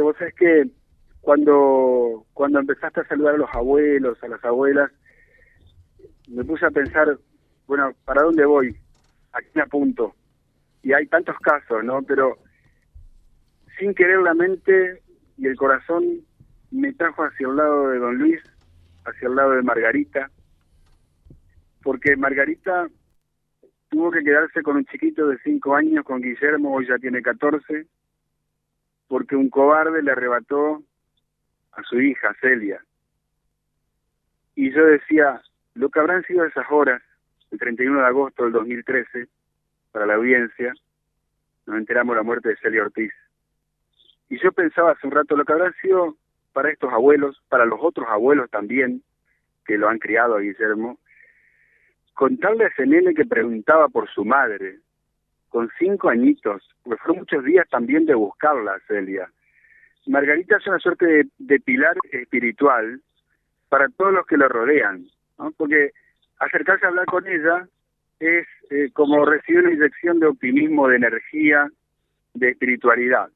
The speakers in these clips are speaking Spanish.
Vos sabés que cuando, cuando empezaste a saludar a los abuelos, a las abuelas, me puse a pensar, bueno, ¿para dónde voy? ¿A quién apunto? Y hay tantos casos, ¿no? Pero sin querer la mente y el corazón me trajo hacia el lado de don Luis, hacia el lado de Margarita, porque Margarita tuvo que quedarse con un chiquito de cinco años, con Guillermo, hoy ya tiene 14, porque un cobarde le arrebató a su hija, Celia. Y yo decía, lo que habrán sido esas horas, el 31 de agosto del 2013, para la audiencia, nos enteramos de la muerte de Celia Ortiz. Y yo pensaba hace un rato lo que habrán sido para estos abuelos, para los otros abuelos también, que lo han criado a Guillermo, contarle a ese que preguntaba por su madre, con cinco añitos, porque fueron muchos días también de buscarla, Celia. Margarita es una suerte de, pilar espiritual para todos los que la rodean, ¿no? porque acercarse a hablar con ella es eh, como recibir una inyección de optimismo, de energía, de espiritualidad.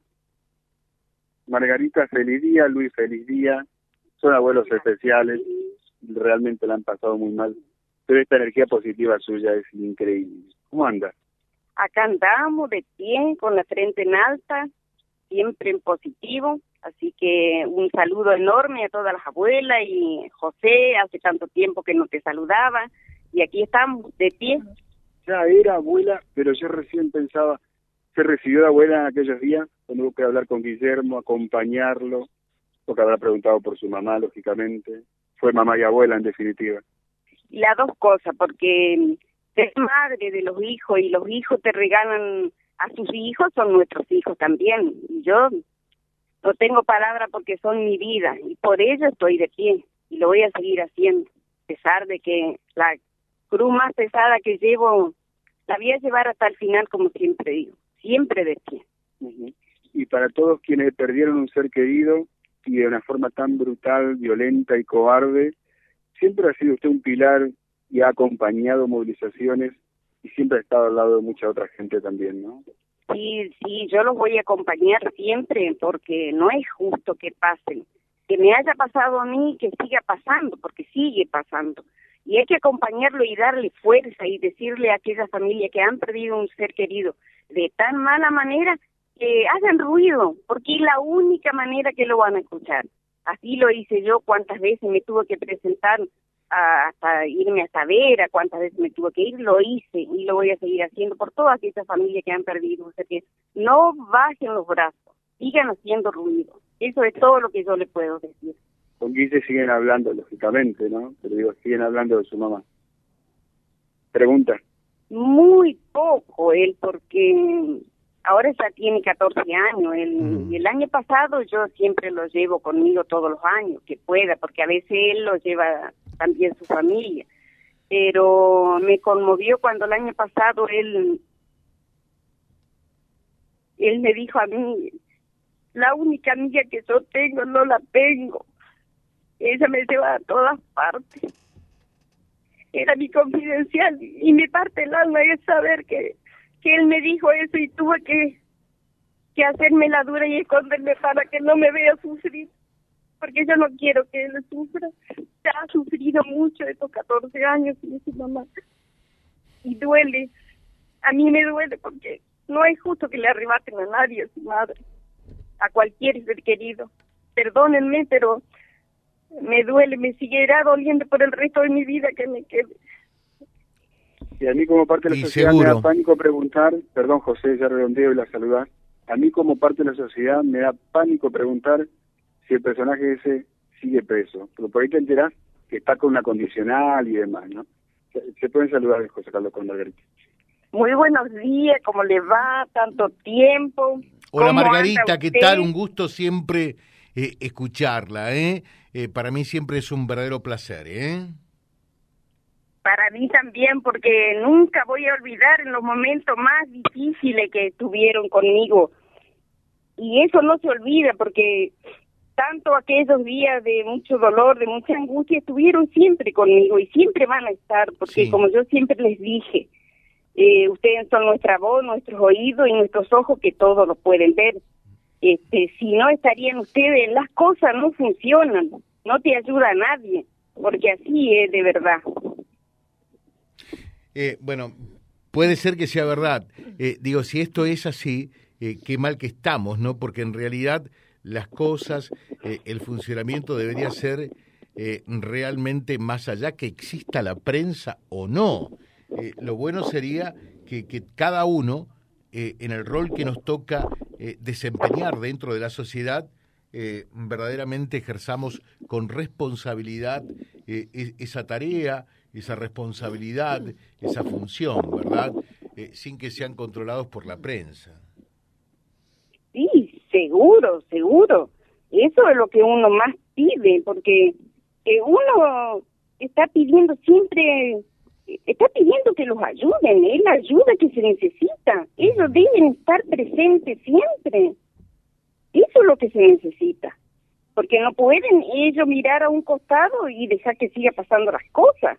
Margarita, feliz día, Luis, feliz día. Son abuelos especiales, realmente la han pasado muy mal, pero esta energía positiva suya es increíble. ¿Cómo anda? Acá andamos de pie, con la frente en alta, siempre en positivo. Así que un saludo enorme a todas las abuelas y José, hace tanto tiempo que no te saludaba y aquí estamos de pie. Ya era abuela, pero yo recién pensaba, se recibió de abuela en aquellos días, cuando hubo que hablar con Guillermo, acompañarlo, porque habrá preguntado por su mamá, lógicamente. Fue mamá y abuela, en definitiva. Las dos cosas, porque es madre de los hijos y los hijos te regalan a sus hijos, son nuestros hijos también. Y yo no tengo palabra porque son mi vida y por ello estoy de pie y lo voy a seguir haciendo, a pesar de que la cruz más pesada que llevo la voy a llevar hasta el final, como siempre digo, siempre de pie. Y para todos quienes perdieron un ser querido y de una forma tan brutal, violenta y cobarde, siempre ha sido usted un pilar y ha acompañado movilizaciones y siempre ha estado al lado de mucha otra gente también, ¿no? Sí, sí, yo los voy a acompañar siempre porque no es justo que pasen. Que me haya pasado a mí, que siga pasando, porque sigue pasando. Y hay que acompañarlo y darle fuerza y decirle a aquella familia que han perdido un ser querido de tan mala manera que hagan ruido, porque es la única manera que lo van a escuchar. Así lo hice yo cuántas veces me tuve que presentar hasta irme a ver a cuántas veces me tuve que ir, lo hice y lo voy a seguir haciendo por todas esas familias que han perdido. O sea que no bajen los brazos, sigan haciendo ruido. Eso es todo lo que yo le puedo decir. Con Guille siguen hablando, lógicamente, ¿no? Pero digo, siguen hablando de su mamá. Pregunta. Muy poco él, porque ahora ya tiene 14 años. El, el año pasado yo siempre lo llevo conmigo todos los años, que pueda, porque a veces él lo lleva también su familia. Pero me conmovió cuando el año pasado él, él me dijo a mí, la única amiga que yo tengo no la tengo. Ella me lleva a todas partes. Era mi confidencial y mi parte del alma es saber que, que él me dijo eso y tuve que, que hacerme la dura y esconderme para que no me vea sufrir porque yo no quiero que él sufra. Ya ha sufrido mucho estos 14 años sin su mamá. Y duele. A mí me duele porque no es justo que le arrebaten a nadie a su madre, a cualquier ser querido. Perdónenme, pero me duele, me seguirá doliendo por el resto de mi vida que me quede. Y a mí como parte de la sociedad me da pánico preguntar, perdón José, ya redondeo y la saludar, a mí como parte de la sociedad me da pánico preguntar si el personaje ese sigue preso. Pero por ahí te enterás que está con una condicional y demás, ¿no? Se, pueden saludar, José Carlos con Margarita. Muy buenos días, ¿cómo le va? Tanto tiempo. Hola Margarita, ¿qué tal? Un gusto siempre eh, escucharla, ¿eh? ¿eh? Para mí siempre es un verdadero placer, ¿eh? Para mí también, porque nunca voy a olvidar en los momentos más difíciles que estuvieron conmigo. Y eso no se olvida, porque tanto aquellos días de mucho dolor, de mucha angustia, estuvieron siempre conmigo y siempre van a estar, porque como yo siempre les dije, eh, ustedes son nuestra voz, nuestros oídos y nuestros ojos que todos lo pueden ver. este, si no estarían ustedes, las cosas no funcionan, no te ayuda a nadie, porque así es de verdad. Eh, bueno, puede ser que sea verdad. Eh, digo, si esto es así, qué mal que estamos, ¿no? Porque en realidad las cosas, el funcionamiento debería ser realmente más allá que exista la prensa o no. lo bueno sería que, que cada uno, en el rol que nos toca desempeñar dentro de la sociedad, verdaderamente ejerzamos con responsabilidad e, esa tarea, esa responsabilidad, esa función, ¿verdad? Eh, sin que sean controlados por la prensa. Seguro, seguro. Eso es lo que uno más pide, porque uno está pidiendo siempre, está pidiendo que los ayuden, es la ayuda que se necesita. Ellos deben estar presentes siempre. Eso es lo que se necesita. Porque no pueden ellos mirar a un costado y dejar que siga pasando las cosas.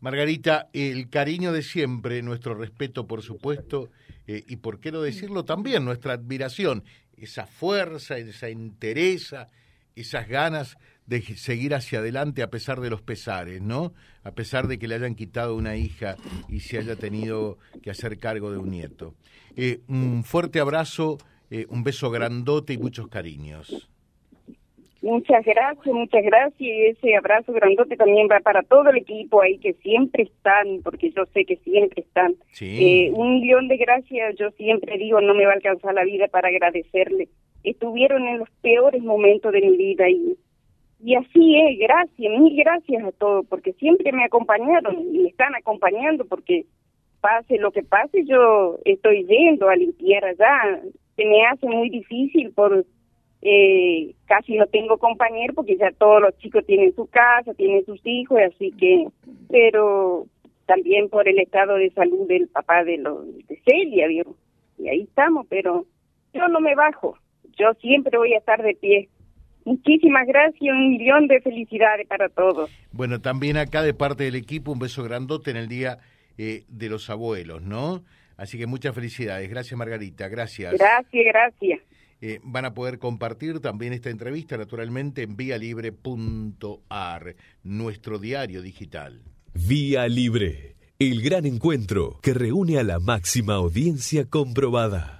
Margarita, el cariño de siempre, nuestro respeto, por supuesto, eh, y por qué no decirlo también, nuestra admiración, esa fuerza, esa entereza, esas ganas de seguir hacia adelante a pesar de los pesares, ¿no? A pesar de que le hayan quitado una hija y se haya tenido que hacer cargo de un nieto. Eh, un fuerte abrazo, eh, un beso grandote y muchos cariños. Muchas gracias, muchas gracias. Y ese abrazo grandote también va para todo el equipo ahí que siempre están, porque yo sé que siempre están. Eh, un millón de gracias, yo siempre digo, no me va a alcanzar la vida para agradecerle. Estuvieron en los peores momentos de mi vida y, y así es, gracias, mil gracias a todos, porque siempre me acompañaron y me están acompañando, porque pase lo que pase, yo estoy yendo a limpiar allá. Se me hace muy difícil por eh, casi no tengo compañero porque ya todos los chicos tienen su casa, tienen sus hijos, así que, pero también por el estado de salud del papá de, los, de Celia, y ahí estamos, pero yo no me bajo, yo siempre voy a estar de pie. Muchísimas gracias, un millón de felicidades para todos. Bueno, también acá de parte del equipo un beso grandote en el Día eh, de los Abuelos, ¿no? Así que muchas felicidades. Gracias, Margarita. Gracias. Gracias, gracias. Eh, van a poder compartir también esta entrevista naturalmente en vialibre.ar, nuestro diario digital. Vía Libre, el gran encuentro que reúne a la máxima audiencia comprobada.